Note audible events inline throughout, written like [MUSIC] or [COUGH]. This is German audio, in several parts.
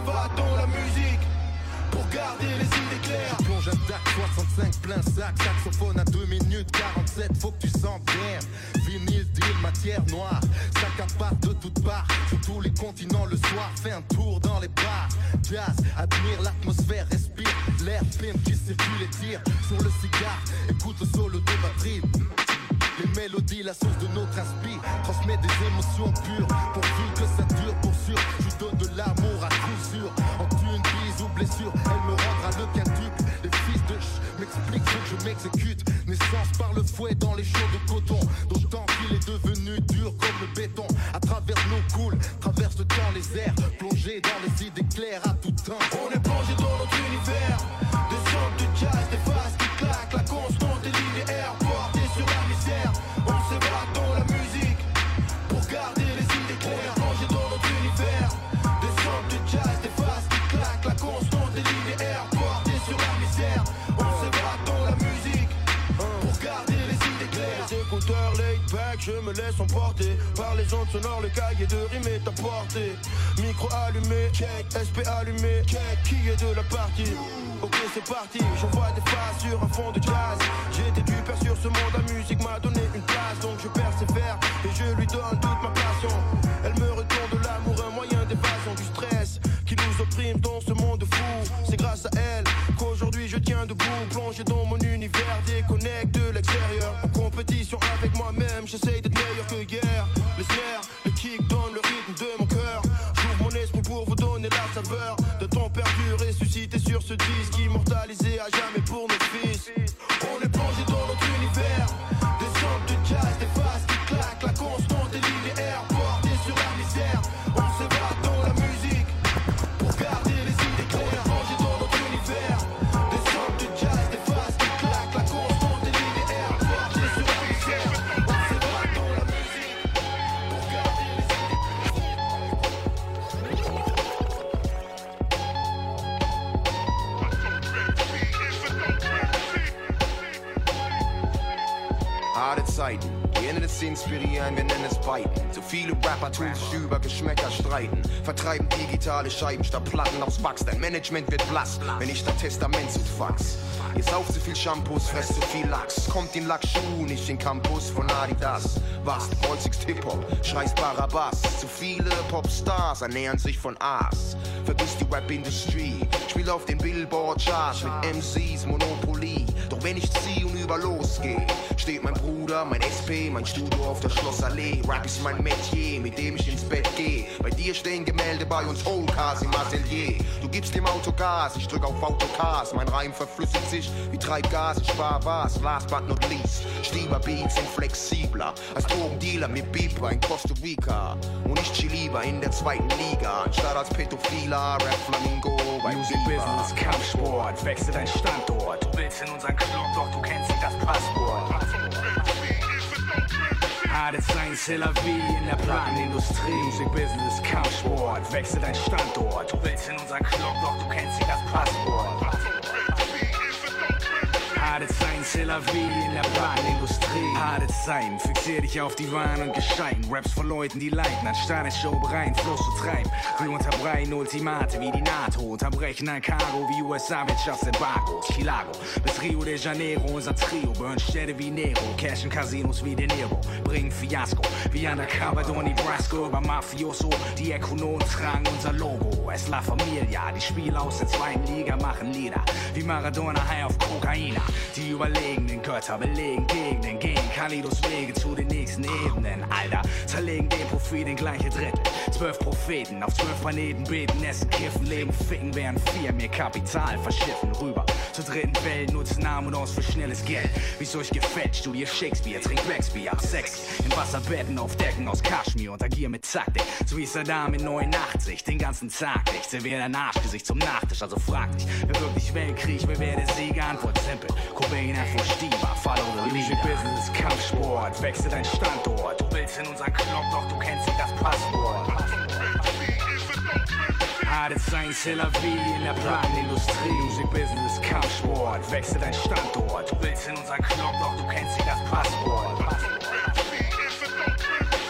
s'évade dans la musique pour garder les idées claires. Plonge un DAC 65 plein sac, saxophone à 2 minutes 47, faut que tu sens bien. Vinyle, deal, matière noire, sac à de toutes parts, sur tous les continents le soir, fais un tour dans les bars. Jazz, admire l'atmosphère, respire l'air, film qui circule et tire sur le cigare, écoute le solo de batterie. Les mélodies, la source de notre inspi Transmet des émotions pures. Pourvu que ça dure pour sûr. Je donne de l'amour à coup sûr. En une ou blessure Elle me rendra le quintuple Les fils de ch m'expliquent que je m'exécute. Naissance par le fouet dans les champs de coton. D'autant qu'il est devenu dur comme le béton. À travers nos coules, traverse le temps les airs. Plongé dans les idées claires à tout temps. On est plongé dans notre univers. Des sortes de jazz, des phases qui claquent. La constante et je me laisse emporter Par les ondes sonores, le cahier de rime est à portée Micro allumé, check, SP allumé, check Qui est de la partie? Ok c'est parti, j'envoie des phases sur un fond de jazz. J'étais du père sur ce monde, la musique m'a donné une place Donc je persévère et je lui donne toute ma passion. Elle me retourne de l'amour, un moyen d'évasion du stress Qui nous opprime dans ce monde fou. C'est grâce à elle qu'aujourd'hui je tiens debout Plongé dans mon univers, déconnecte de l'extérieur. En compétition avec moi-même, se disent immortalisés à jamais. Zeiten, gerne das inspirieren, wir nennen es Biden. So viele Rapper tun sich über Geschmäcker streiten. Vertreiben digitale Scheiben statt Platten aus Wachs. Dein Management wird blass, wenn ich dein Testament zu fax. Ihr sauft zu viel Shampoos, fresst zu viel Lachs. Kommt in Lackschuh, nicht in Campus von Adidas. Was, holzigst Hip-Hop, schreist Barabbas. Zu viele Popstars ernähren sich von Aas. Vergiss die Rap-Industrie, spiel auf den Billboard-Charts mit MCs Monopoly. Doch wenn ich zieh und über losgeh, steht mein Bruder, mein SP, mein Studio auf der Schlossallee. Rap ist mein Metier, mit dem ich ins Bett geh. Bei dir stehen Gemälde, bei uns Oldcars im Atelier. Du gibst dem Auto Gas, ich drück auf Autocars. Mein Reim verflüssigt sich wie Treibgas, ich spar was. Last but not least, Stieber Beats sind flexibler als Drogendealer mit Beeper in Costa Rica. Und ich chill lieber in der zweiten Liga, anstatt als Pädophiler, Rap Flamingo bei Music Business, Kampfsport, wechsel dein Standort. Du willst in unseren doch du kennst das Passwort. Harte sein, c'est la vie in der Plattenindustrie. Music Business, Kampfsport, wechsel dein Standort. Du willst in unseren Club, doch du kennst nicht das Passwort. Harte sein, c'est la vie in der Plattenindustrie. Harte sein, fixier dich auf die Waren und Gescheiten. Raps von Leuten, die leiden, anstatt eine Show rein, Fluss zu treiben. Wir unterbreiten Ultimate wie die NATO, unterbrechen ein Cargo wie USA Wirtschaftsembargo. Chilago bis Rio de Janeiro, unser Trio, burn Städte wie Nero, cashen Casinos wie De Niro, bringen Fiasko wie Undercover Donny Brasco über Mafioso. Die Ökonomen tragen unser Logo, es La Familia, die Spieler aus der zweiten Liga machen Lieder wie Maradona high auf Kokaina. Die überlegenen Götter belegen Gegenden, gehen Kalidos Wege zu den nächsten Ebenen. Alter, zerlegen den Profit in gleiche Drittel. Zwölf Propheten auf zwölf Planeten beten, essen, kiffen, leben, ficken, während vier mir Kapital verschiffen. Rüber zur dritten Welt, nutzen Arm und aus für schnelles Geld. Wie's euch gefällt, studier Shakespeare, trink Blackspear, Sex in Wasserbetten auf Decken aus Kaschmir und agier mit Taktik. So wie Saddam in 89, den ganzen Tag nicht. Servier dein Arschgesicht zum Nachtisch, also frag dich, wer wirklich Weltkrieg, wer wäre der Sieger? Antwort simpel. Cobain, Afro, Stieber, follow the Music Business, Kampfsport, wechsel dein Standort. Du willst in unseren Club, doch du kennst nicht das Passwort. Harte sein, c'est la vie in der Plattenindustrie. Music Business, Kampfsport, wechsel dein Standort. Du willst in unseren Club, doch du kennst nicht das Passwort.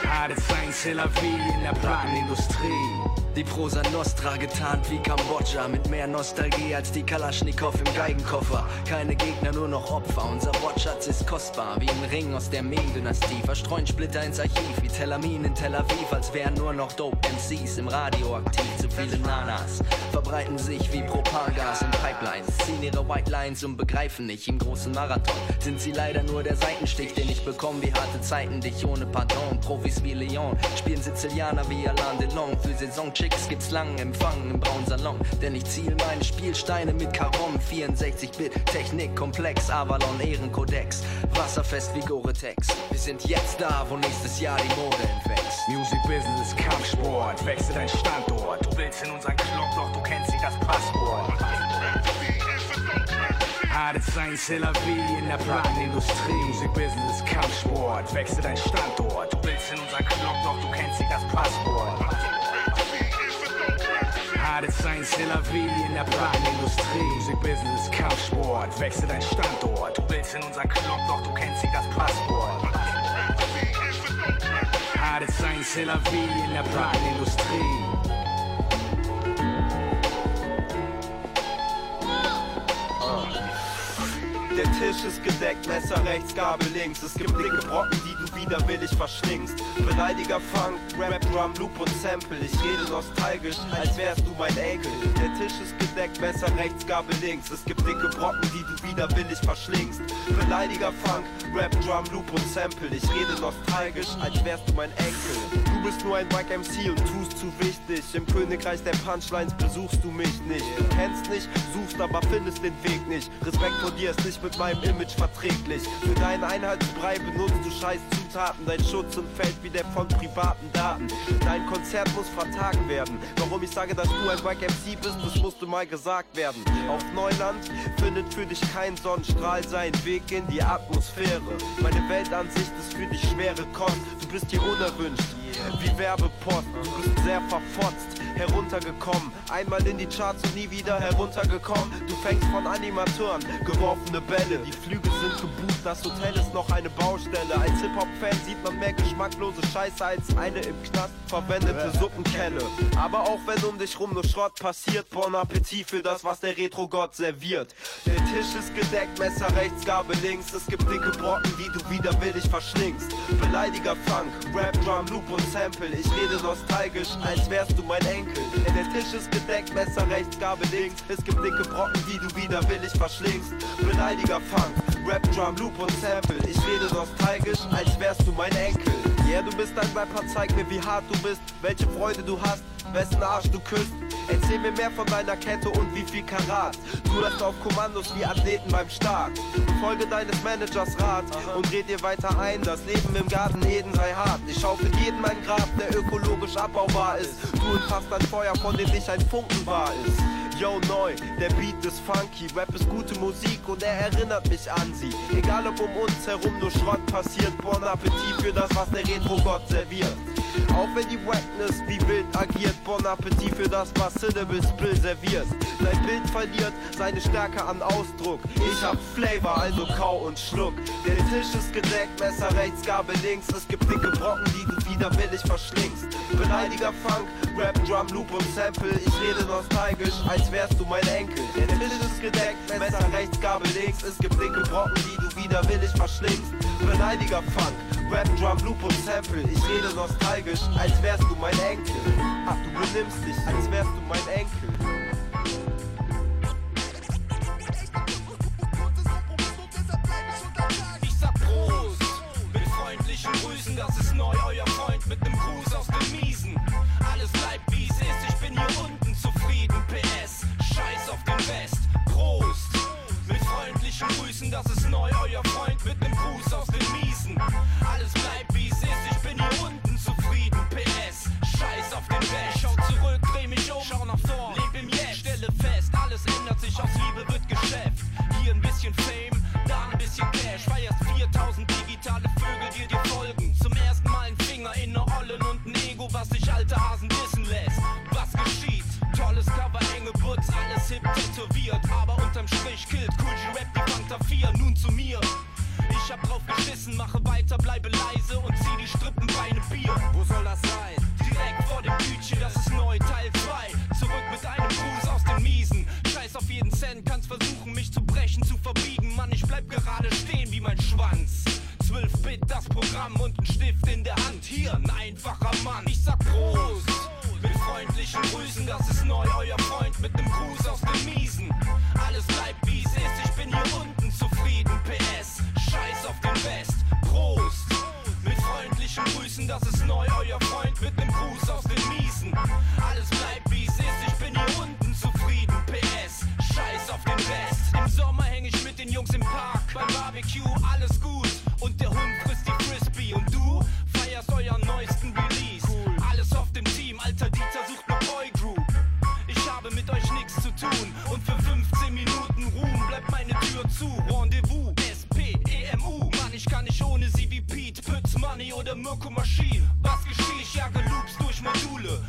Harte Zeiten, c'est la vie in der Plattenindustrie. Die Prosa Nostra getarnt wie Kambodscha Mit mehr Nostalgie als die Kalaschnikow im Geigenkoffer. Keine Gegner, nur noch Opfer. Unser Wortschatz ist kostbar Wie ein Ring aus der Ming-Dynastie. Verstreuen Splitter ins Archiv Wie Telamin in Tel Aviv Als wären nur noch Dope MCs im Radio aktiv. Zu viele Nanas verbreiten sich wie Propagas und Pipelines. Ziehen ihre White Lines und begreifen nicht Im großen Marathon. Sind sie leider nur der Seitenstich Den ich bekomme wie harte Zeiten Dich ohne Pardon. Profis wie Leon Spielen Sizilianer wie Alain Delon Für Saison Chicks gibt's langen Empfang im braunen Salon, denn ich ziel meine Spielsteine mit Karom 64-Bit, Technik komplex, Avalon Ehrenkodex, wasserfest wie Gore-Tex. Wir sind jetzt da, wo nächstes Jahr die Mode entwächst. Music Business, Kampfsport, wechsel dein Standort. Du willst in unseren Club, doch du kennst nicht das Passwort. Harte Zeiten, c'est la vie in der Plattenindustrie. Music Business, Kampfsport, wechsel dein Standort. Du willst in unseren Club, doch du kennst nicht das Passwort. Harte Zeiten, c'est la vie in der Plattenindustrie. Music Business, Kampfsport, wechsel dein Standort. Du willst in unseren Club, doch du kennst nicht das Passwort. Harte Zeiten, c'est la vie in der Plattenindustrie. Der Tisch ist gedeckt, Messer rechts, Gabel links. Es gibt dicke Brocken, die du widerwillig verschlingst. Beleidiger Funk, Rap, Drum, Loop und Sample. Ich rede nostalgisch, als wärst du mein Enkel. Der Tisch ist gedeckt, Messer rechts, Gabel links. Es gibt dicke Brocken, die du widerwillig verschlingst. Beleidiger Funk, Rap, Drum, Loop und Sample. Ich rede nostalgisch, als wärst du mein Enkel. Du bist nur ein Wack MC und tust zu wichtig. Im Königreich der Punchlines besuchst du mich nicht. Du kennst nicht, suchst aber findest den Weg nicht. Respekt vor dir ist nicht mit meinem Image verträglich. Für deinen Einheitsbrei benutzt du scheiß Zutaten. Dein Schutz entfällt wie der von privaten Daten. Dein Konzert muss vertagen werden. Warum ich sage, dass du ein Wack MC bist, das musste mal gesagt werden. Auf Neuland findet für dich kein Sonnenstrahl seinen Weg in die Atmosphäre. Meine Weltansicht ist für dich schwere Kost. Du bist hier unerwünscht wie Werbepost. Du bist sehr verfotzt, heruntergekommen. Einmal in die Charts und nie wieder heruntergekommen. Du fängst von Animateuren, geworfene Bälle. Die Flüge sind gebucht, das Hotel ist noch eine Baustelle. Als Hip-Hop-Fan sieht man mehr geschmacklose Scheiße als eine im Knast verwendete Suppenkelle. Aber auch wenn um dich rum nur Schrott passiert, Bon Appetit für das, was der Retro-Gott serviert. Der Tisch ist gedeckt, Messer rechts, Gabel links. Es gibt dicke Brocken, die du widerwillig verschlingst. Beleidiger Funk, Rap, Drum, Loop und Sample. Ich rede nostalgisch, als wärst du mein Enkel. Der Tisch ist gedeckt, Messer rechts, Gabel links. Es gibt dicke Brocken, die du widerwillig verschlingst. Beleidiger Funk, Rap, Drum, Loop und Sample. Ich rede nostalgisch, als wärst du mein Enkel. Yeah, du bist ein Rapper, zeig mir, wie hart du bist, welche Freude du hast, wessen Arsch du küsst. Erzähl mir mehr von deiner Kette und wie viel Karat. Du lässt auf Kommandos wie Athleten beim Start. Folge deines Managers Rat und red dir weiter ein. Das Leben im Garten Eden sei hart. Ich schaufel jeden mein Grab, der ökologisch abbaubar ist. Du entfasst ein Feuer, von dem nicht ein Funken wahr ist. Yo, neu, der Beat ist funky, Rap ist gute Musik und er erinnert mich an sie. Egal ob um uns herum nur Schrott passiert, Bon Appetit für das, was der Retro-Gott serviert. Auch wenn die Wackness wie wild agiert, Bon Appetit für das, was Syllable Spill serviert. Dein Bild verliert seine Stärke an Ausdruck. Ich hab Flavor, also kau und schluck. Der Tisch ist gedeckt, Messer rechts, Gabel links. Es gibt dicke Brocken, die du widerwillig verschlingst. Beleidiger Funk, Rap, Drum, Loop und Sample. Ich rede nostalgisch, als wärst du mein Enkel. Der Tisch ist gedeckt, Messer rechts, Gabel links. Es gibt dicke Brocken, die du widerwillig verschlingst. Beleidiger Funk, Rap, Drum, Loop und Sample. Ich rede nostalgisch, als wärst du mein Enkel. Ach, du benimmst dich, als wärst du mein Enkel. Ich sag Prost, mit freundlichen Grüßen, das ist neu, euer Freund mit nem Gruß aus dem Miesen. Alles bleibt wie es ist, ich bin hier unten zufrieden. PS, scheiß auf den West. Prost, mit freundlichen Grüßen, das ist neu, euer Freund mit nem Gruß aus dem Miesen. Alles bleibt wie es ist, ich bin hier unten zufrieden. PS, scheiß auf den. Ich schau zurück, dreh mich um, schau nach vorn, leb im Jetzt. Stelle fest, alles ändert sich, aus Liebe wird Geschäft. Hier ein bisschen Fame, da ein bisschen Cash. Feierst 4000 digitale Vögel, die dir folgen. Zum ersten Mal ein Finger in ne Ollen und ein Ego, was sich alte Hasen wissen lässt. Was geschieht? Tolles Cover, enge Butz, alles hip tätowiert. Aber unterm Strich killt Cool G-Rap die Fanta 4. Nun zu mir ich hab drauf geschissen, mache weiter, bleibe leise und zieh die Strippenbeine Bier. Wo soll das sein? Direkt vor dem Bütchen, das ist neu, Teil 2. Zurück mit einem Gruß aus den Miesen. Scheiß auf jeden Cent, kannst versuchen, mich zu brechen, zu verbiegen. Mann, ich bleib gerade stehen wie mein Schwanz. 12-Bit das Programm und ein Stift in der Hand. Hier ein einfacher Mann. Ich sag groß. Mit freundlichen Grüßen, das ist neu, euer Freund mit nem Gruß aus den Miesen. Alles bleibt wie Riechen, das ist neu, euer Freund mit nem Gruß aus den Miesen. Alles bleibt wie es ist, ich bin hier unten zufrieden. PS, scheiß auf den Rest. Im Sommer häng ich mit den Jungs im Park, beim Barbecue, alles Lokomoschie, was geschieht? Ich jage Loops durch Module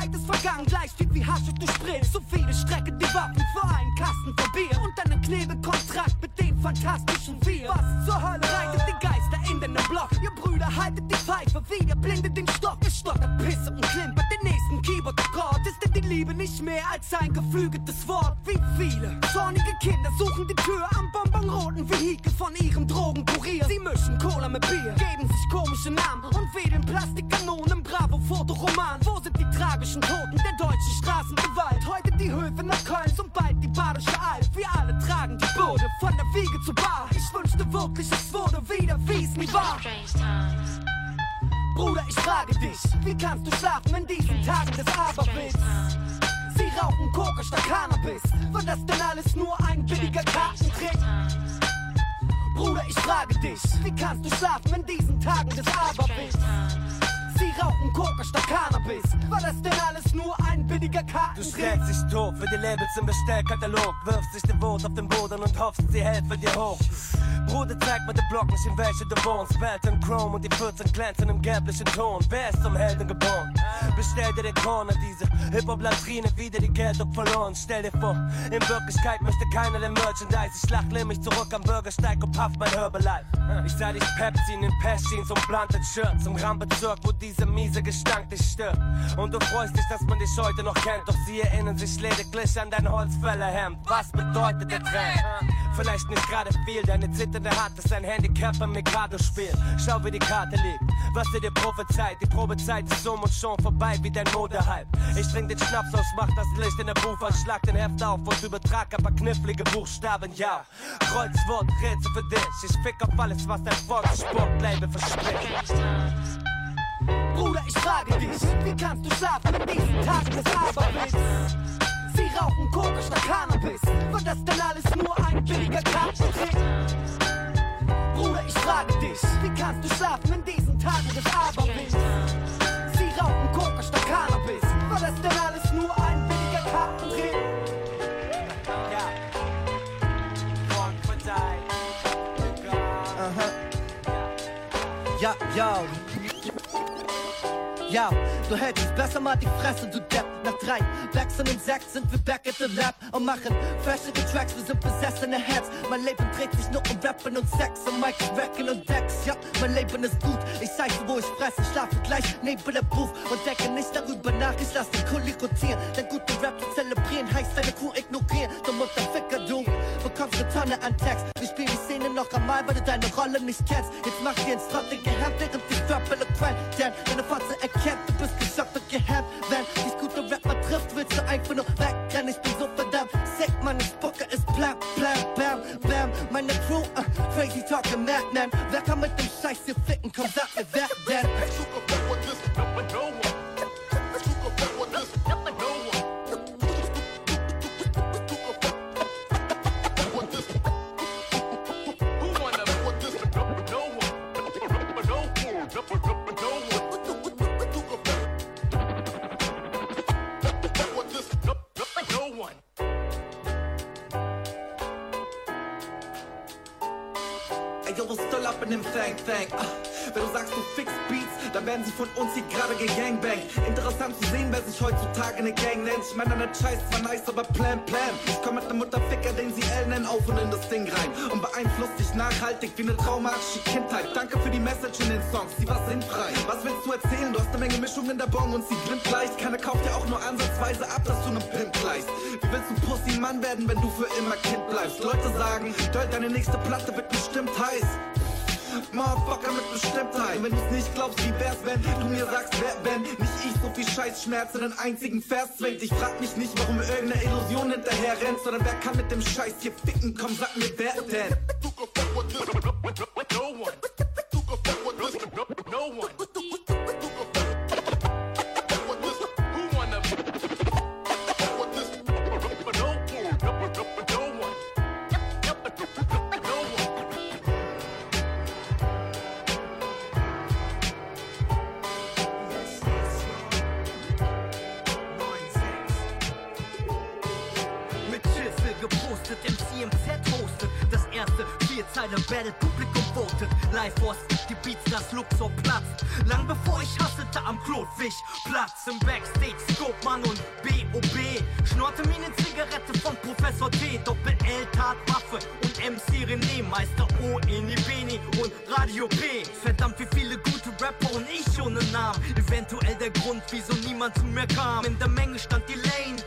Zeit ist vergangen, gleich steht wie Hasch du sprichst. So viele strecken die Waffen für einen Kasten für Bier und einen Klebekontrakt mit den fantastischen vier. Was zur Hölle reitet die Geister in den Block? Ihr Brüder haltet die Pfeife, wie ihr blindet den Stock. Es stottert, Pisse und klimpert den nächsten Keyboard-Akkord. Ist denn die Liebe nicht mehr als ein geflügeltes Wort? Wie viele zornige Kinder Labels im Bestellkatalog, wirfst dich den Wut auf den Boden und hoffst, sie helfen dir hoch. Bruder, zeig mir den Block nicht, in welche du wohnst. Belton Chrome und die 14 glänzen im gelblichen Ton. Wer ist zum Helden geboren? Bestell dir den Corner, diese Hip-Hop-Latrine, wieder die Geltung verloren. Stell dir vor, in Wirklichkeit möchte keiner den Merchandise. Ich lach mich zurück am Bürgersteig und paff mein Herbalife. Ich sah dich Pepsi in den Pestjeans und Blunted Shirts im Rambezirk, wo dieser miese Gestank dich stört. Und du freust dich, dass man dich heute noch kennt, doch sie erinnern sich lediglich an dein Holzfällerhemd. Was bedeutet der Trend? Vielleicht nicht gerade viel, deine zitternde Hand ist ein Handicap beim Mikado-Spiel. Schau, wie die Karte liegt, was dir dir prophezeit. Die Probezeit ist um und schon vorbei wie dein Modehype. Ich trink den Schnaps aus, mach das Licht in der Buch, schlag den Heft auf und übertrag ein paar knifflige Buchstaben, ja. Kreuzwort, Rätsel für dich. Ich fick auf alles, was dein Volkssportlabel verspricht. Bruder, ich frage dich, wie kannst du schlafen in diesen Tagen des Aberwitz? Sie rauchen Koka statt Cannabis. War das denn alles nur ein billiger Kartentrick? Bruder, ich frage dich, wie kannst du schlafen in diesen Tagen des Aberwitz? Sie rauchen Koka statt Cannabis. War das denn alles nur ein billiger Kartentrick? Ja, ja. Ja, du hältst besser mal die Fresse, du Depp. Nach drei Wechseln und sechs sind wir back at the lab und machen fashionable Tracks, wir sind besessene Heads. Mein Leben dreht sich nur um Rappen und Sex und Mike Racken und Dex. Ja, mein Leben ist gut, ich zeig dir, wo ich fresse. Schlafe gleich neben der Buch und denke nicht darüber nach. Ich lass den Kuli rotieren, denn gute Rap zu zelebrieren heißt deine Kuh ignorieren. Du Mutterficker, du bekommst eine Tonne an Text. Wir spielen die Szene noch einmal, weil du deine Rolle nicht kennst. Jetzt mach dir ins trottige Hemd, während ich rap eloquent. Denn deine Fotze erkennt, du bist geschockt und gehemmt. Wenn dich gute Rap mal trifft, willst du einfach nur wegrennen. Ich bin so verdammt sick, meine Spucke ist blam, blam, bam, bam. Meine Crew, uh, crazy talking madman. Wer kann mit dem Scheiß hier ficken? Komm, sag mir, wer denn? Thang? Ah, wenn du sagst, du fix Beats, dann werden sie von uns hier gerade gegangbangt. Interessant zu sehen, wer sich heutzutage eine Gang nennt. Ich meine, der Scheiß zwar nice, aber plan, plan. Ich komm mit nem Mutterficker, den sie L nennen, auf und in das Ding rein. Und beeinflusst dich nachhaltig wie eine traumatische Kindheit. Danke für die Message in den Songs, die war sinnfrei. Was willst du erzählen? Du hast eine Menge Mischung in der Bon und sie glimmt leicht. Keiner kauft dir auch nur ansatzweise ab, dass du nem Pimp gleichst. Wie willst du Pussy-Mann werden, wenn du für immer Kind bleibst? Leute sagen, Döll, deine nächste Platte wird bestimmt heiß. Motherfucker mit Bestimmtheit. Wenn du's nicht glaubst, wie wär's, wenn du mir sagst, wer wenn nicht ich so viel Scheißschmerz in den einzigen Vers zwingt. Ich frag mich nicht, warum irgendeine Illusion hinterher rennt, sondern wer kann mit dem Scheiß hier ficken? Komm, sag mir, wer denn? Mit Schiffe Force, die Beats, das Luxor platzt. Lang bevor ich hasselte am Klotwig, Platz im Backstage, Skopmann und B.O.B. Schnorte mir eine Zigarette von Professor T, Doppel-L, Tatwaffe und MC René, Meister O, Eni Beni und Radio P. Verdammt, wie viele gute Rapper und ich ohne Namen. Eventuell der Grund, wieso niemand zu mir kam. In der Menge stand die Lane,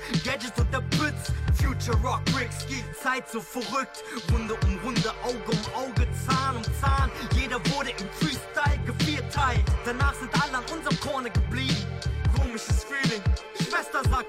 Future Rock Bricks, die Zeit so verrückt. Runde um Runde, Auge um Auge, Zahn um Zahn. Jeder wurde im Freestyle gevierteilt. Danach sind alle an unserem Korne geblieben. Komisches Feeling, Schwester sagt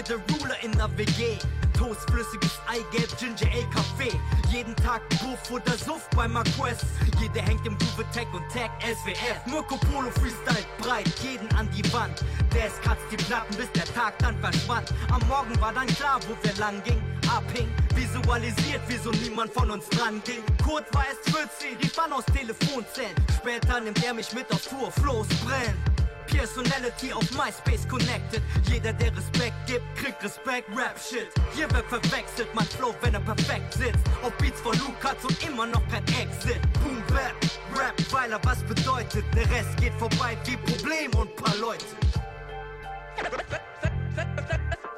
Turkey the Ruler in der WG. Toast, flüssiges Eigelb, Ginger Ale, Kaffee. Jeden Tag Puff oder Suff bei Marquess. Jeder hängt im Groove Tech und Tag SWF. Mirko Polo Freestyle breit, jeden an die Wand. Der es kratzt die Platten, bis der Tag dann verschwand. Am Morgen war dann klar, wo wir lang ging. Abhing, visualisiert, wieso niemand von uns dran ging. Kurt war erst 14, die Fun aus Telefonzellen. Später nimmt er mich mit auf Tour, Flows brennen. Personality auf MySpace connected. Jeder, der Respekt gibt, kriegt Respekt, Rap-Shit. Hier wird verwechselt, mein Flow, wenn er perfekt sitzt. Auf Beats von Lukas und immer noch kein Exit. Boom, Bap, Rap, weil er was bedeutet. Der Rest geht vorbei wie Problem und paar Leute.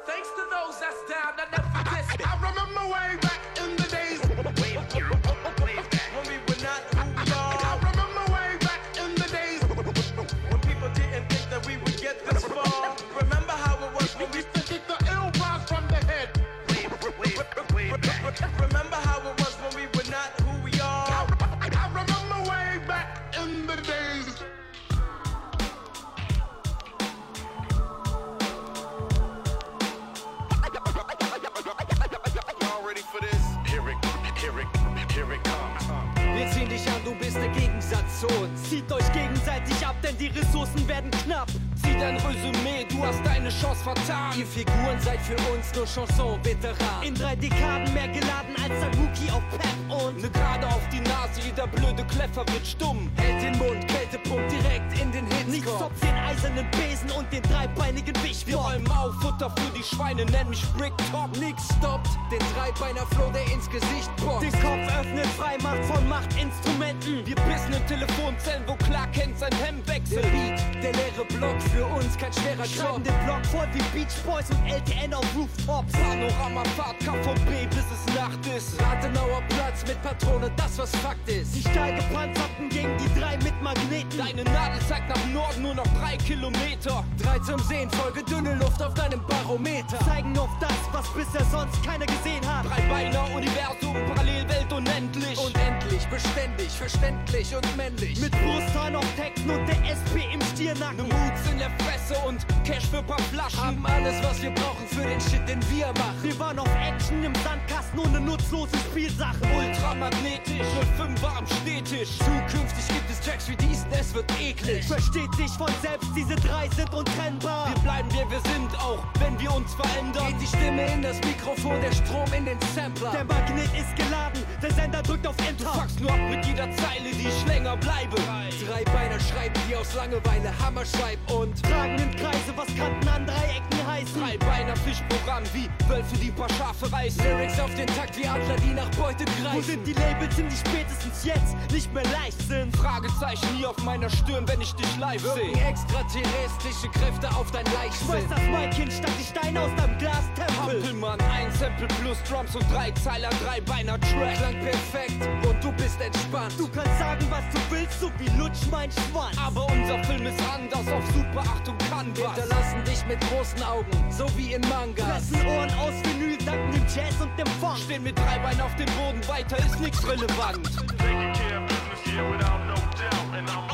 Thanks to those that's down that never dissed me. I remember way back Zieht euch gegenseitig ab, denn die Ressourcen werden knapp. Zieh dein Resümee, du hast deine Chance vertan. Ihr Figuren seid für uns nur Chanson-Veteran. In drei Dekaden mehr geladen als ein Rookie auf Pep und Ne gerade auf die Nase, jeder blöde Kleffer wird stumm. Hält den Mund, Kältepump direkt in den Nichts Hitzkopf. ob den eisernen Besen und den dreibeinigen Wir Wichbock. räumen auf, Futter für die Schweine, nenn mich Bricktop. Nix stoppt den Dreibeiner Flow, der ins Gesicht boxt. Den Kopf öffnet, Freimacht von Machtinstrumenten. Wir bissen in Telefonzellen, wo Clark Kent sein Hemd wechselt. Der Beat, der leere Block, für uns kein schwerer Schreiben Job. den Block voll wie Beach Boys und LTN auf Rooftops. Panoramafahrt, KVB, bis es Nacht ist. Rathenauer Platz mit Patrone, das was Fakt ist. Die Stahlgepanzerten gegen die drei mit Magneten. Deine Nadel zeigt nach Norden nur noch drei Kilometer. Drei zum Sehen, Folge dünne Luft auf deinem Barometer. zeigen auf das, was bisher sonst keiner gesehen hat. Drei Beiner, Universum, Parallelwelt unendlich. Unendlich, beständig, verständlich und männlich. Mit Brusthahn auf Texten und der SP im ne Stirnacken. Moods in der Fresse und Cash für paar Flaschen. Haben alles, was wir brauchen für den Shit, den wir machen. Wir waren auf Action im Sandkasten ohne nutzlose Spielsachen. Ultramagnetisch, 05 war am Stehtisch. Zukünftig gibt es Tracks wie diesen, es wird eklig. Versteht sich von selbst, diese drei sind untrennbar. Wir bleiben wer wir sind, auch wenn wir uns verändern. Geht die Stimme in das Mikrofon, der Strom in den Sampler. Der Magnet ist geladen, der Sender drückt auf Du Enter. fuckst nur ab mit jeder Zeile, die ich länger bleibe. Drei Beiner schreiben, die aus Langeweile Hammer schreib und Tragenden Kreise, was Kanten an Dreiecken heißen. Drei Beiner Fischprogramm wie Wölfe, die paar Schafe reißen. Lyrics auf den Takt wie Adler, die nach Beute Wo greifen. sind die Labels, in die spätestens jetzt nicht mehr leicht sind? Fragezeichen hier auf meiner Stirn, wenn ich dich live Wirken sehe. extraterrestrische Kräfte auf dein Schmeiß Leichtsinn. das Mic hin, statt die Steine aus deinem Glastempel. Hampelmann, ein Sample plus Drums und drei Zeiler, drei Beiner Track. Klang perfekt und du bist entspannt. Du kannst sagen, was du willst, so wie Lutsch mein Schwanz. Aber unser Film ist anders auf Super Achtung kann was. Hinterlassen dich mit großen Augen, so wie in Mangas. Fressen Ohren aus Vinyl, dank dem Jazz und dem Funk. Stehen mit drei Beinen auf dem Boden, weiter ist nichts relevant. Taking care business here without no. And I'm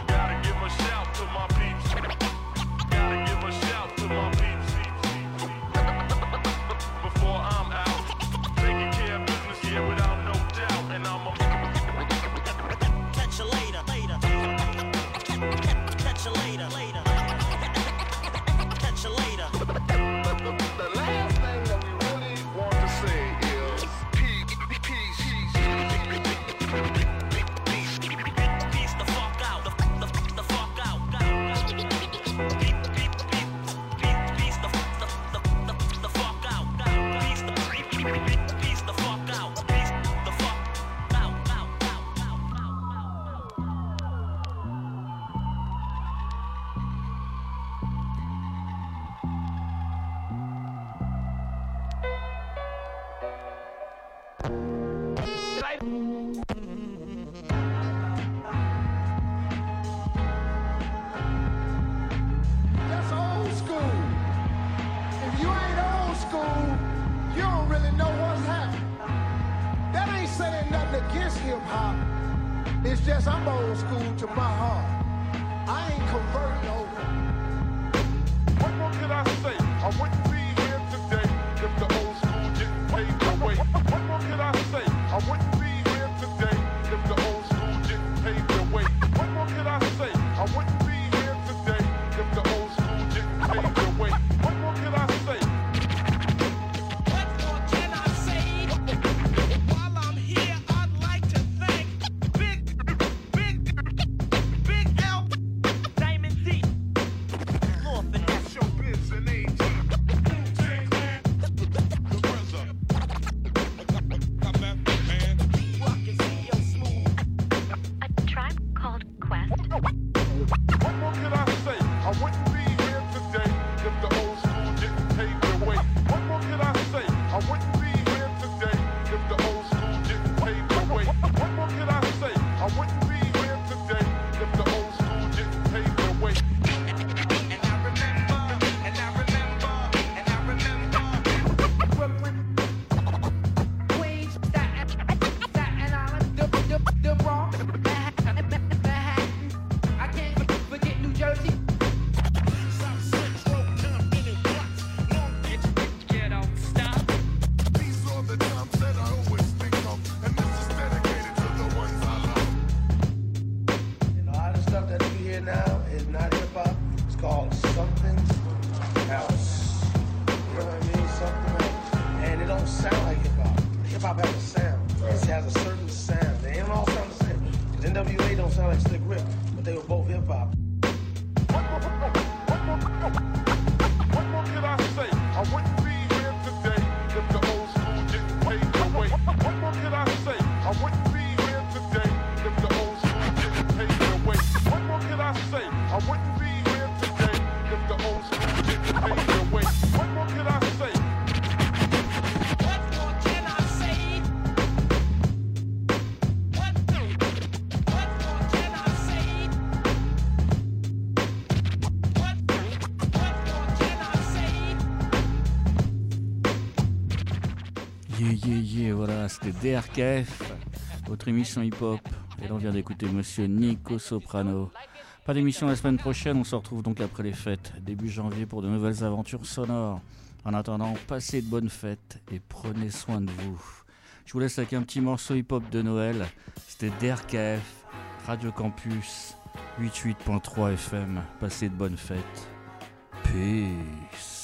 DRKF, votre émission hip-hop. Et là, on vient d'écouter monsieur Nico Soprano. Pas d'émission la semaine prochaine, on se retrouve donc après les fêtes, début janvier, pour de nouvelles aventures sonores. En attendant, passez de bonnes fêtes et prenez soin de vous. Je vous laisse avec un petit morceau hip-hop de Noël. C'était DRKF, Radio Campus, 88.3 FM. Passez de bonnes fêtes. Peace.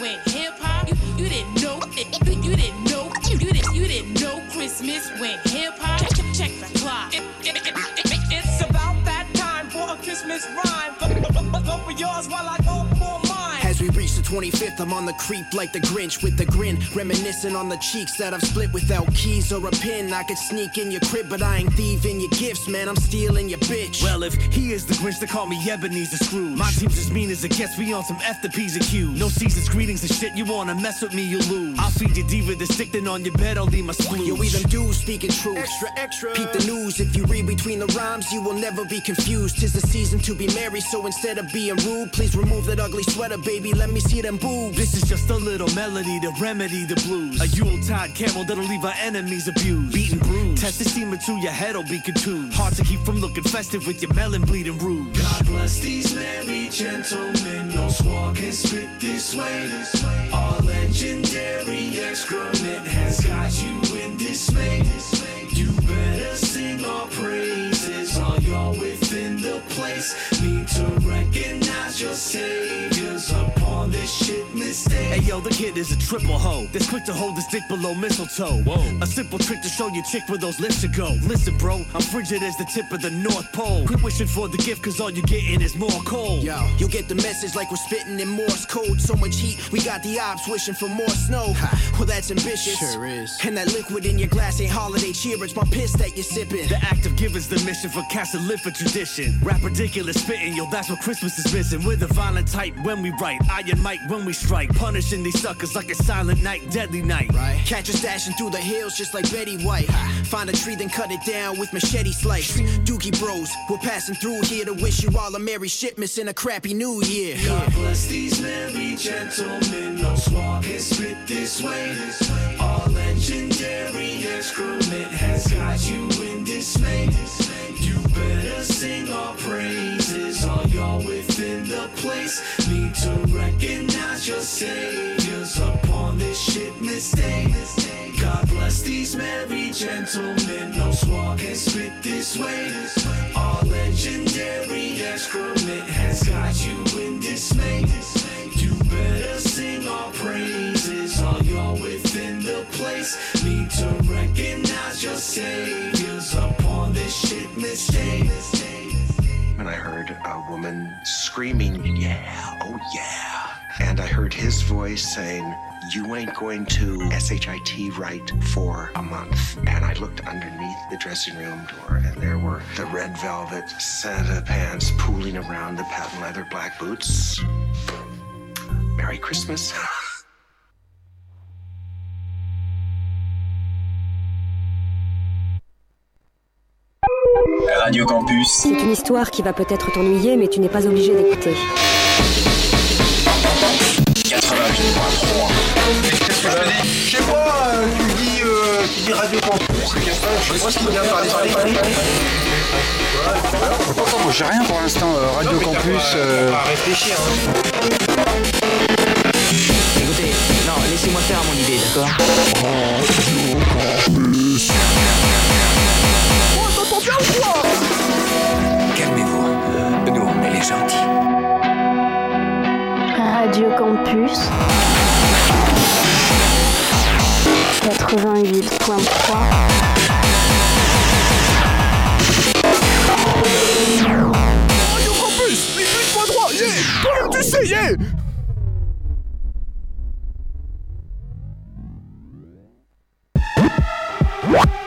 Went hip hop? You, you didn't know you, you didn't know you, you didn't you didn't know Christmas went hip hop? Check, check, the clock. It- it- it- it- It's about that time for a Christmas rhyme. Go for yours while I reach the 25th, I'm on the creep like the Grinch with the grin, reminiscing on the cheeks that I've split without keys or a pin. I could sneak in your crib, but I ain't thieving your gifts, man. I'm stealing your bitch. Well, if he is the Grinch, they call me Ebenezer Scrooge. My team's as mean as it gets, we on some F the P's and Q's. No seasons, greetings and shit, you wanna mess with me, you lose. I'll feed your diva the stick, then on your bed, I'll leave my splooge. Yo, even dudes speaking truth. Extra, extra. Peep the news. If you read between the rhymes, you will never be confused. Tis the season to be merry, so instead of being rude, please remove that ugly sweater, baby. Let me see them boobs. This is just a little melody to remedy the blues. A Yuletide camel that'll leave our enemies abused. Beaten bruised. Test the steamer to your head'll be contused. Hard to keep from looking festive with your melon bleeding rude. God bless these merry gentlemen. No squall can spit this way. Our legendary excrement has got you in dismay. You better sing our praises. All y'all within the place need to recognize your this shit Hey yo, the kid is a triple hoe that's quick to hold his dick below mistletoe. Whoa. A simple trick to show your chick where those lips should go. Listen, bro, I'm frigid as the tip of the North Pole. Quit wishing for the gift, cause all you're getting is more cold. Yo, you'll get the message like we're spitting in Morse code. So much heat, we got the ops wishing for more snow. Well, that's ambitious. Sure is. And that liquid in your glass ain't holiday cheer, it's my piss that you're sipping. The act of giving's the mission for cast live for tradition. Rap ridiculous spitting, yo, that's what Christmas is missing. We're the violent type when we write. I and my when we strike. Punishing these suckers like a silent night, deadly night. Right. Catch us dashing through the hills just like Betty White. Find a tree, then cut it down with machete slice. Dookie bros, we're passing through here to wish you all a Merry Shipmas and a crappy New Year. God bless these merry gentlemen. No swag can spit this way. Our legendary excrement has got you in dismay. Better sing our praises. All y'all within the place need to recognize your saviors upon this shit mistake. God bless these merry gentlemen. No swag can spit this way. Our legendary excrement has got you in dismay. You better sing our praises. All y'all within the place need to recognize your saviors upon this shit mistake. And I heard a woman screaming, Yeah, oh yeah. And I heard his voice saying, You ain't going to SHIT right for a month. And I looked underneath the dressing room door, and there were the red velvet Santa pants pooling around the patent leather black boots. Merry Christmas. Radio Campus. [LAUGHS] C'est une histoire qui va peut-être t'ennuyer, mais tu n'es pas obligé d'écouter. 88.3. Je sais pas, tu dis, Radio Campus, je sais pas ce qu'il vient parler j'ai rien pour l'instant, Radio Campus. réfléchir. Écoutez, non, laissez-moi faire mon idée, d'accord Calmez-vous. Nous, on est les gentils. Radio Campus 88.3 Radio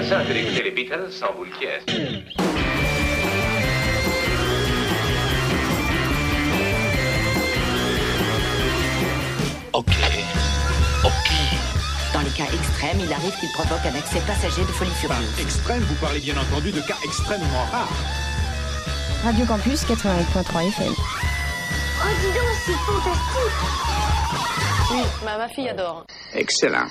Malsain que d'écouter les Beatles sans boule qui est. Ok. Ok. Dans les cas extrêmes, il arrive qu'il provoque un accès passager de folie furieuse. Extrême, vous parlez bien entendu de cas extrêmement rares. Radio Campus 88.3 FM. Oh, dis donc, c'est fantastique Oui, ma, ma fille adore. Excellent.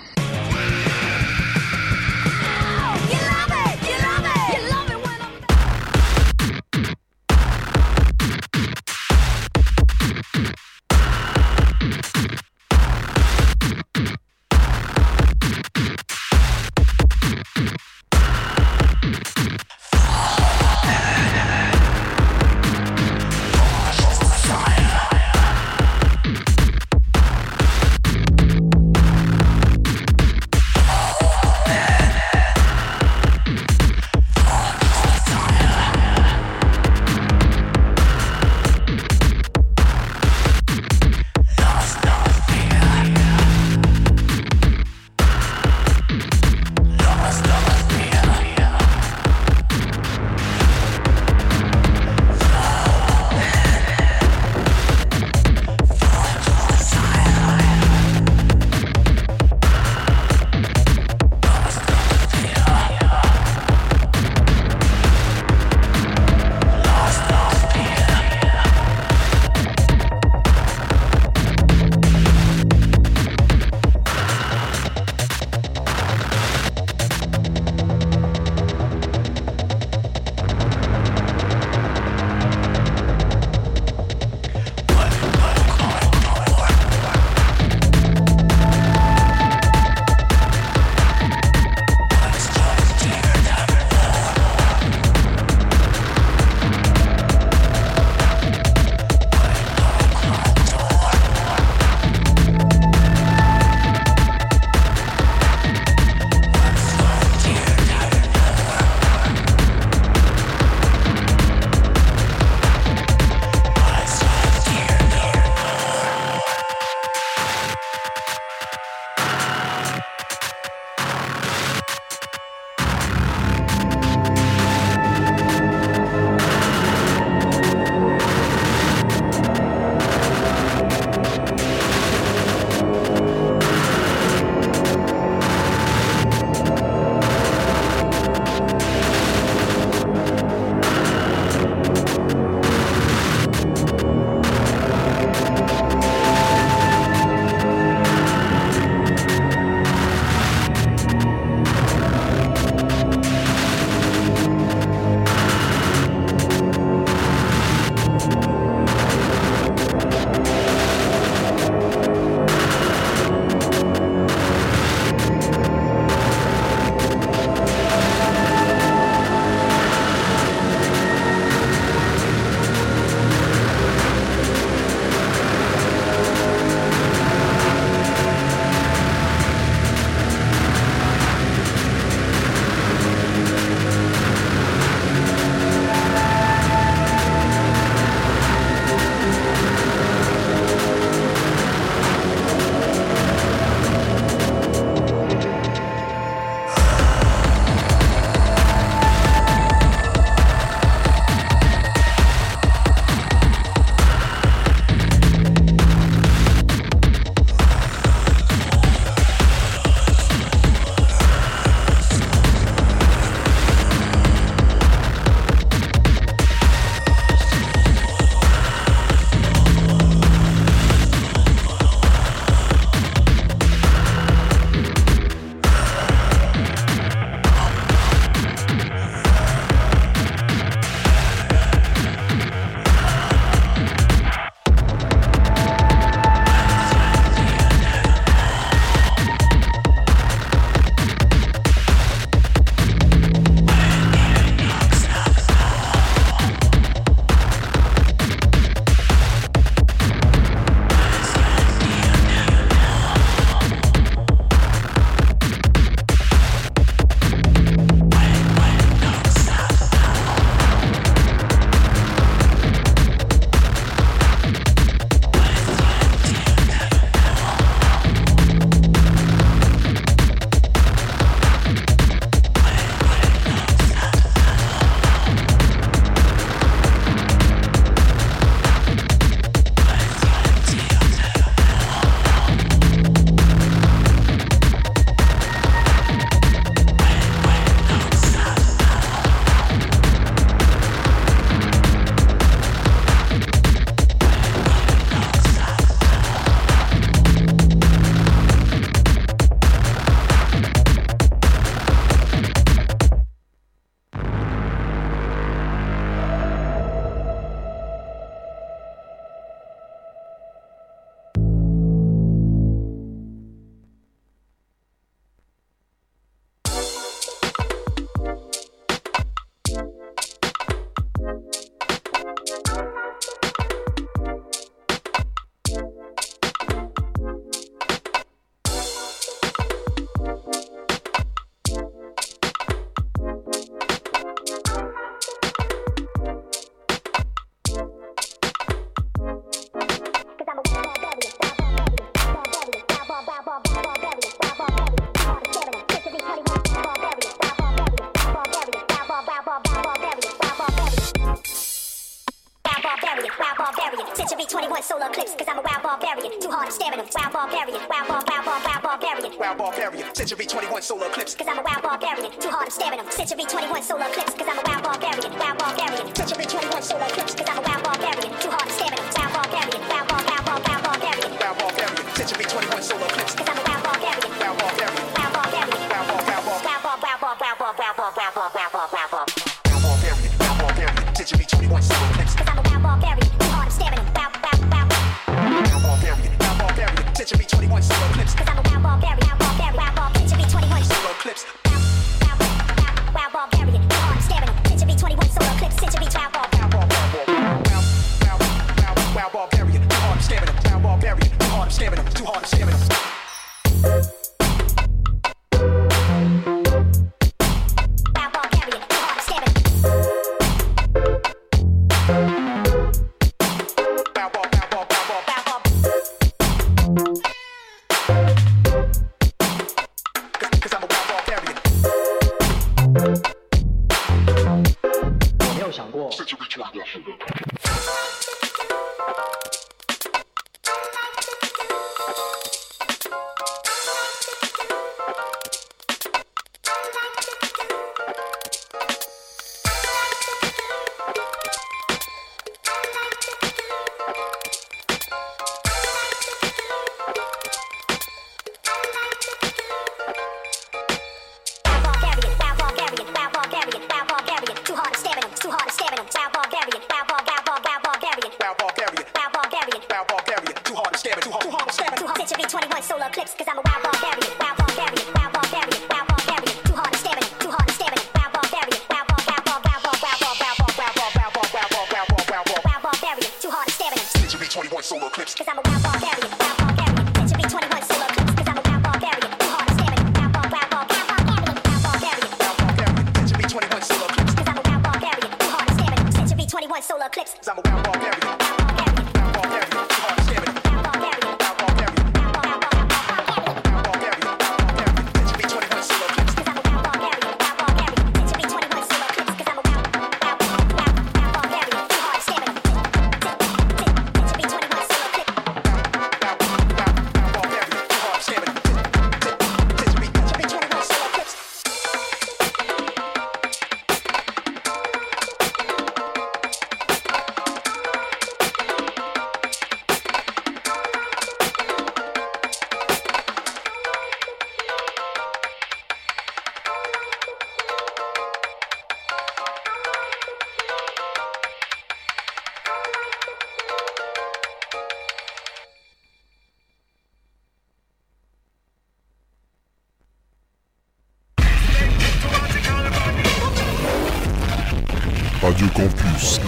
Campus.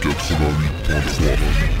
Campus.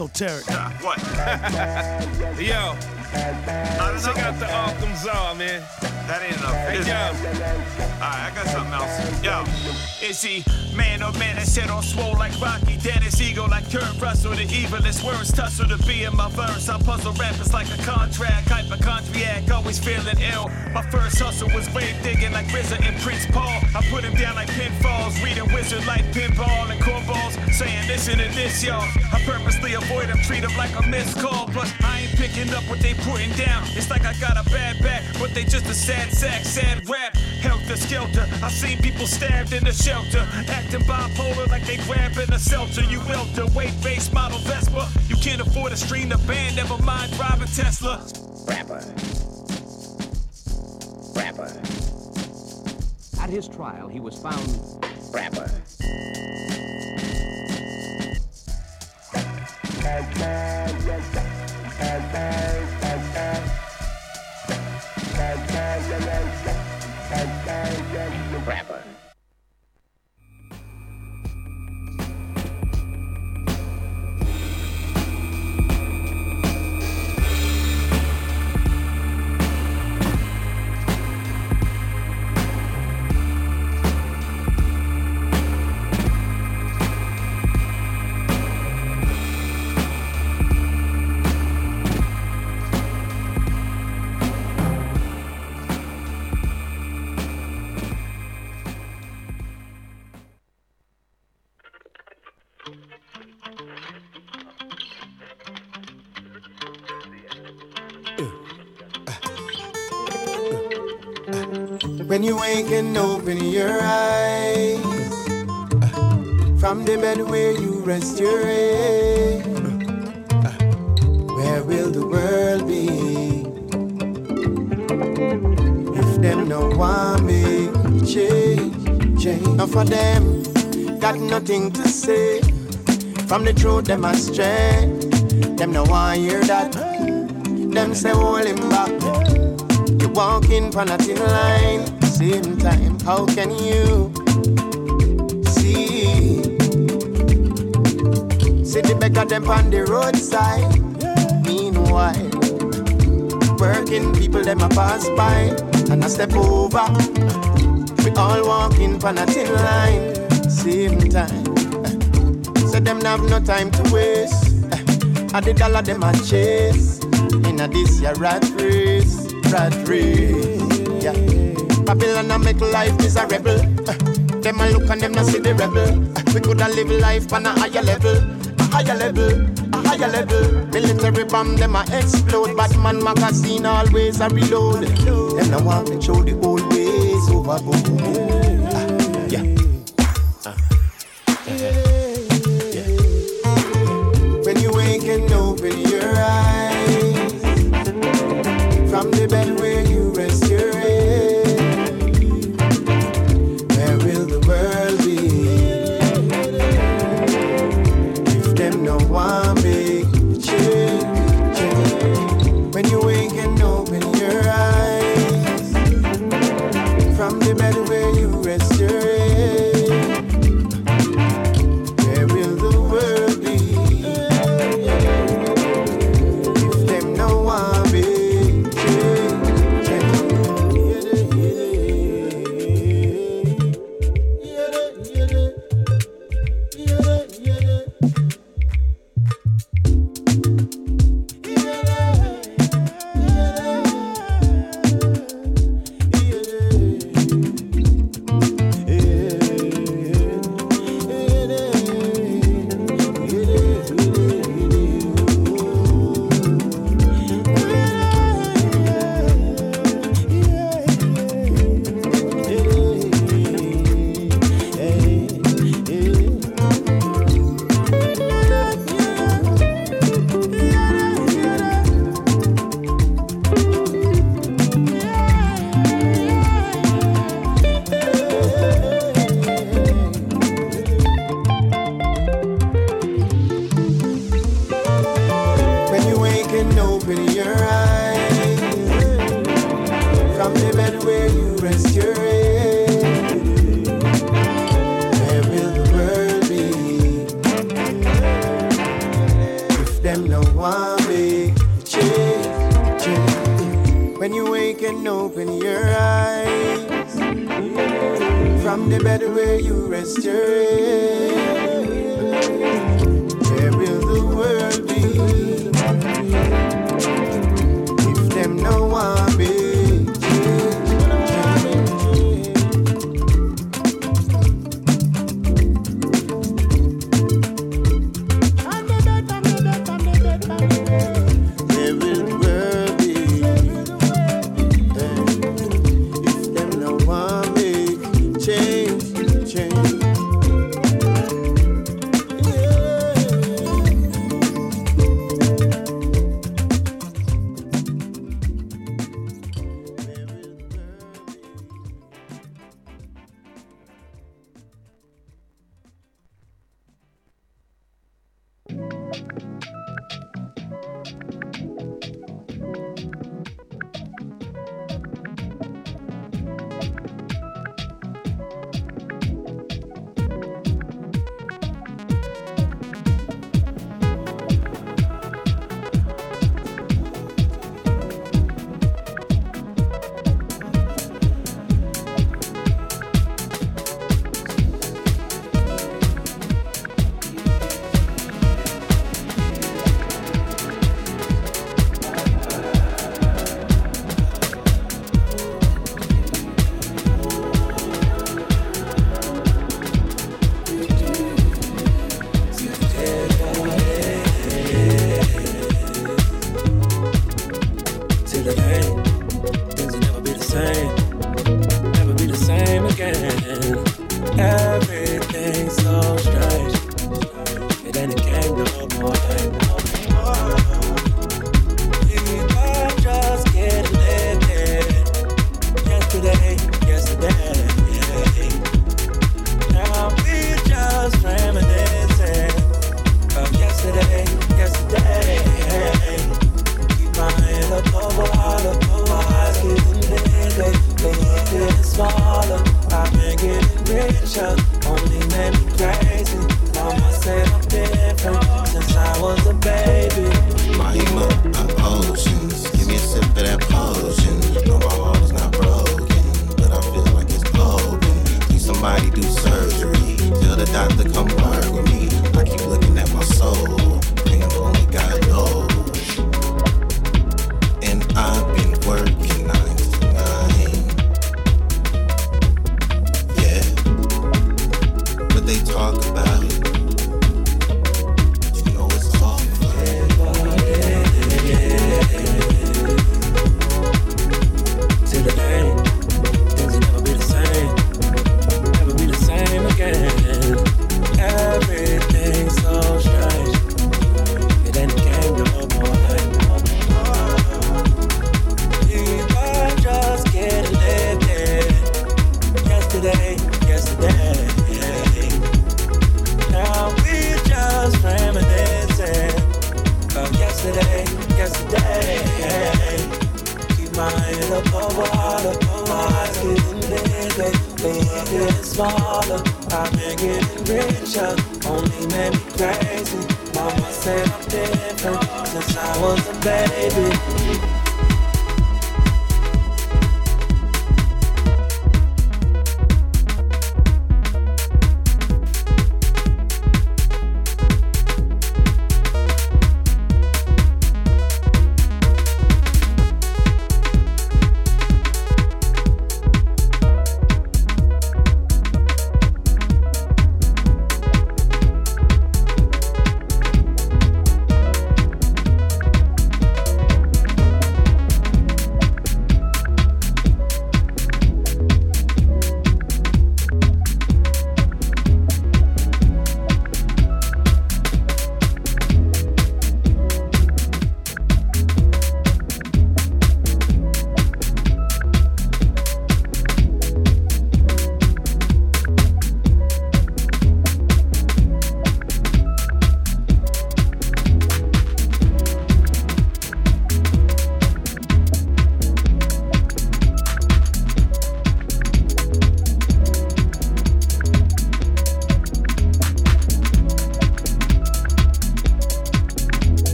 Esoteric. what? [LAUGHS] Yo, check out the Arkham Czar, man. That ain't enough. Hey, yo. Alright, I got something else. Yo, is he man or man that shit on swole like Rocky? Dennis Ego like Kurt Russell. The evilest words tussle to be in my verse. I puzzle rappers like a contract. Hypochondriac, always feeling ill. My first hustle was grave digging like RZA and Prince Paul. I put him down like pinfalls. Reading wizard like pinball and cornballs. Saying listen to this, y'all. I purposely avoid them, treat them like a missed call. Plus, I ain't picking up what they putting down. It's like I got a bad back, but they just a sad sack, sad rap. Helter skelter. I've seen people stabbed in the shelter. Acting bipolar like they grabbing a seltzer. You welter, weight based model Vespa. You can't afford to stream the band, never mind driving Tesla. Rapper. Rapper. At his trial, he was found. Rapper. Rapper. When you wake and open your eyes. From the bed where you rest your head. Where will the world be? If them no want me change, change. Now for them, got nothing to say. From the truth them astray Them no want hear that. Them say hold him back. You walking on a thin line, same time. How can you see? See the beggar them on the roadside. Meanwhile, working people them a pass by and I step over. We all walking on a thin line, same time. So them have no time to waste. I the dollar them a chase in a this year rat race rat race. Yeah. Babylon a make life miserable. Uh, them a look and them not see the rebel. Uh, we coulda live life on a higher level, a higher level, a higher level. Military bomb them a explode. Batman magazine always a reload. Them no want to show the old ways.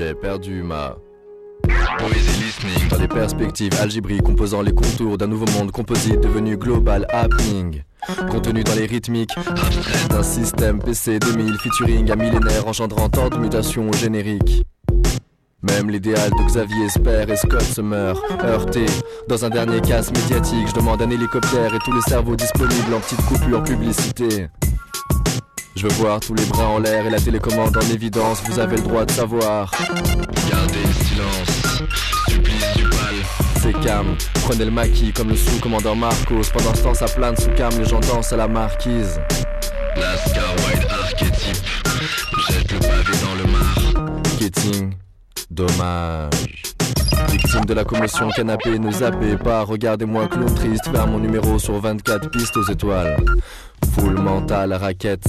J'ai perdu ma dans les perspectives algébriques composant les contours d'un nouveau monde composite devenu global happening. Contenu dans les rythmiques d'un système PC 2000 featuring à millénaire engendrant tant de mutations génériques. Même l'idéal de Xavier Esper et Scott se meurt, heurté. Dans un dernier casse médiatique, je demande un hélicoptère et tous les cerveaux disponibles en petite coupure publicité. Je veux voir tous les bras en l'air et la télécommande en évidence, vous avez le droit de savoir. Gardez le silence, supplice du pal. C'est cam, prenez le maquis comme le sous-commandant Marcos. Pendant ce temps, ça plane sous cam, les gens dansent à la marquise. Lascar White archétype, jette le pavé dans le mar. Marketing, dommage. Victime de la commotion canapé, ne zappez pas, regardez-moi clown triste, faire mon numéro sur 24 pistes aux étoiles. Full mental, raquette.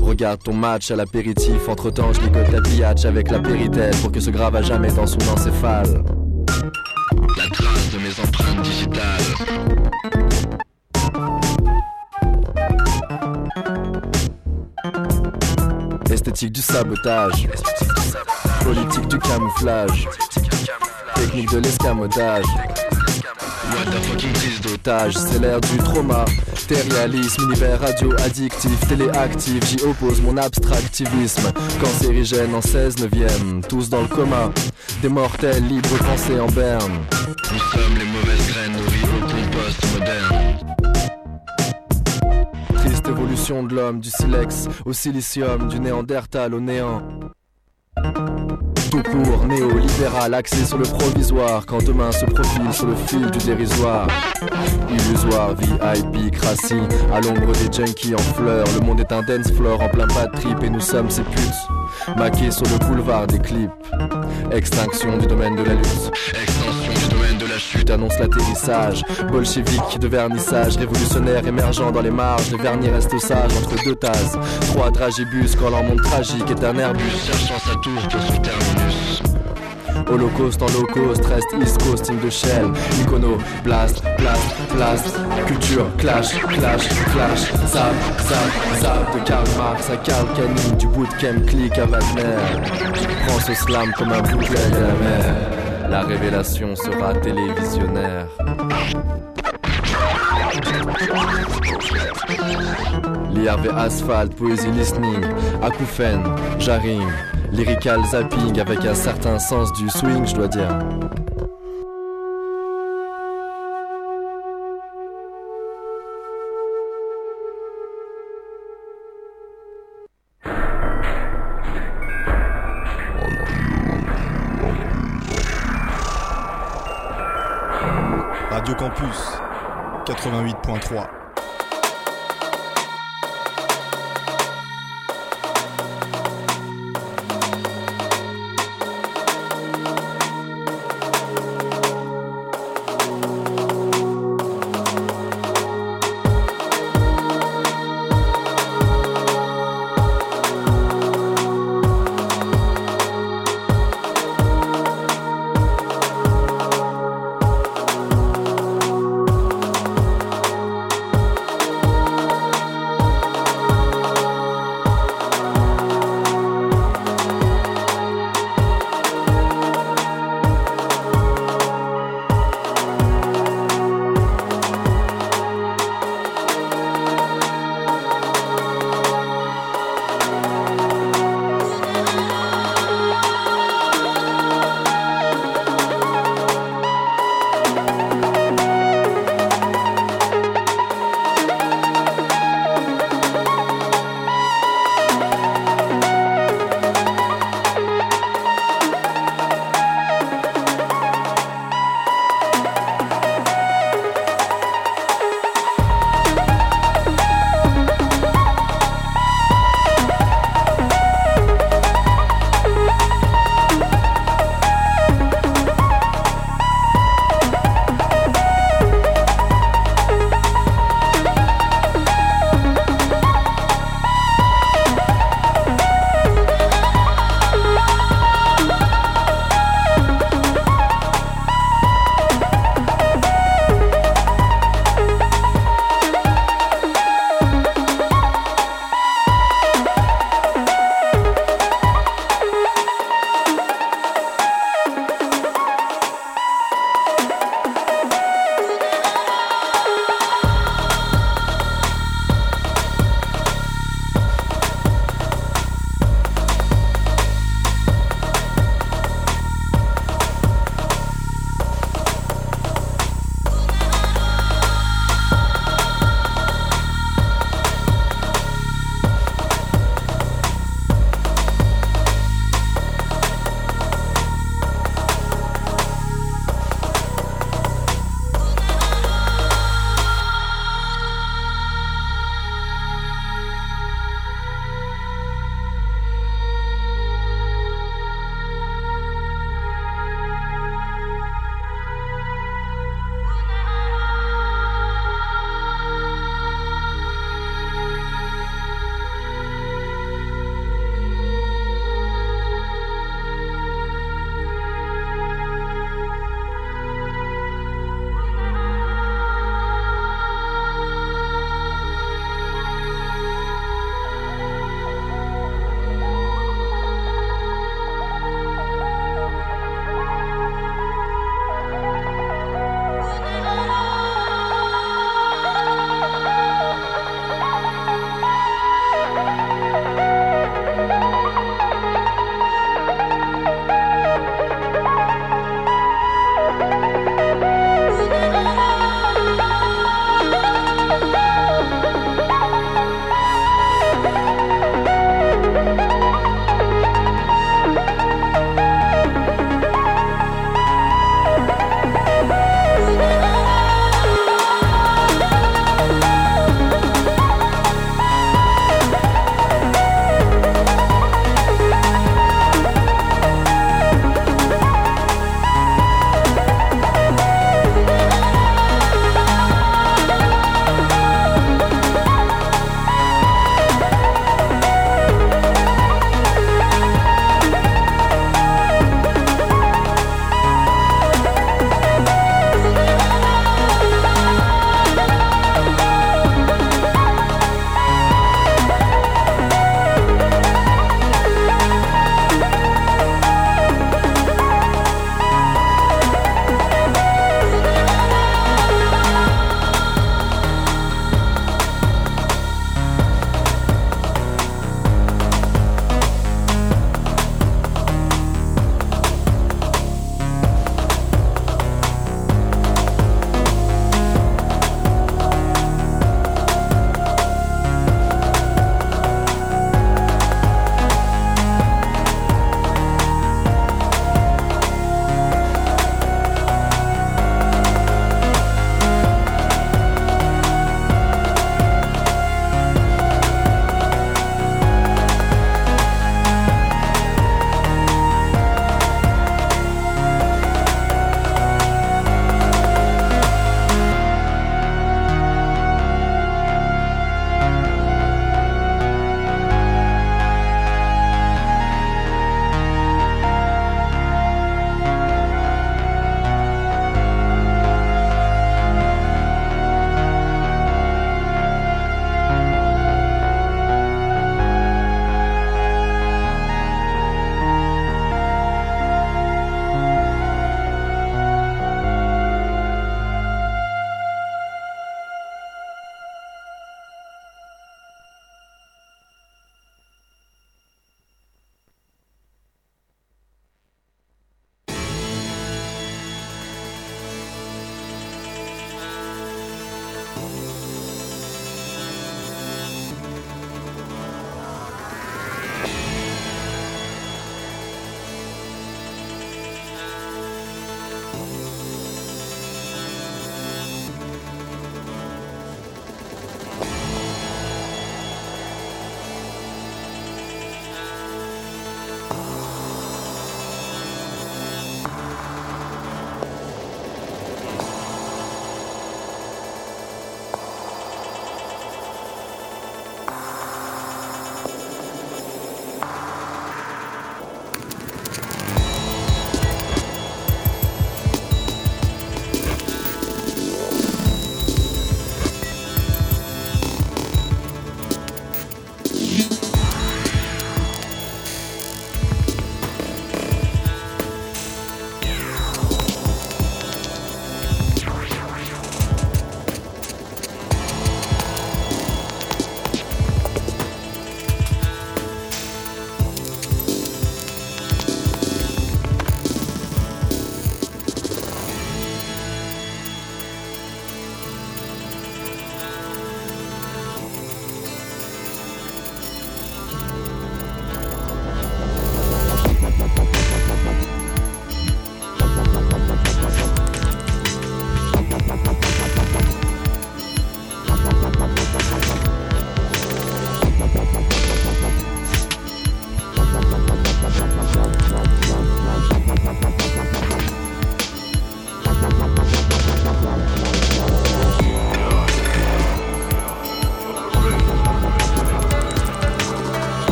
Regarde ton match à l'apéritif. Entre temps, je ligote la pillage avec la péritelle pour que se grave à jamais dans son encéphale. La trace de mes empreintes digitales. Esthétique du sabotage. Politique du camouflage. Technique de l'escamotage. What the fucking prise d'otage, c'est l'ère du trauma. Réalisme, univers radio addictif, téléactif, j'y oppose mon abstractivisme. Cancérigène en 16 neuvième, tous dans le coma. Des mortels libres pensés en berne. Nous sommes les mauvaises graines nourries au compost moderne. Triste évolution de l'homme, du silex au silicium, du néandertal au néant. Tout court, néolibéral, axé sur le provisoire, quand demain se profile sur le fil du dérisoire. Illusoire, VIP, crassis, à l'ombre des junkies en fleurs. Le monde est un dance floor en plein bad trip et nous sommes ces putes. Maqués sur le boulevard des clips. Extinction du domaine de la lutte. Chute annonce l'atterrissage. Bolchevique de vernissage, révolutionnaire émergent dans les marges. Le vernis reste sage entre deux tasses. Trois dragibus quand leur monde tragique est un Airbus cherchant sa tour pour son terminus. Holocauste cost, reste East Coast, team de Shell, Icono, blast, blast, blast, culture, clash, clash, clash, zap, zap, zap, de Karl Marx à Karl Canning, du bootcamp click à Wagner. Prends ce slam comme un bouquet de la mer, la révélation sera télévisionnaire. L'IRV Asphalt, poésie listening, acouphène, jarring, lyrical zapping avec un certain sens du swing, je dois dire. 88.3.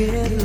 Yeah.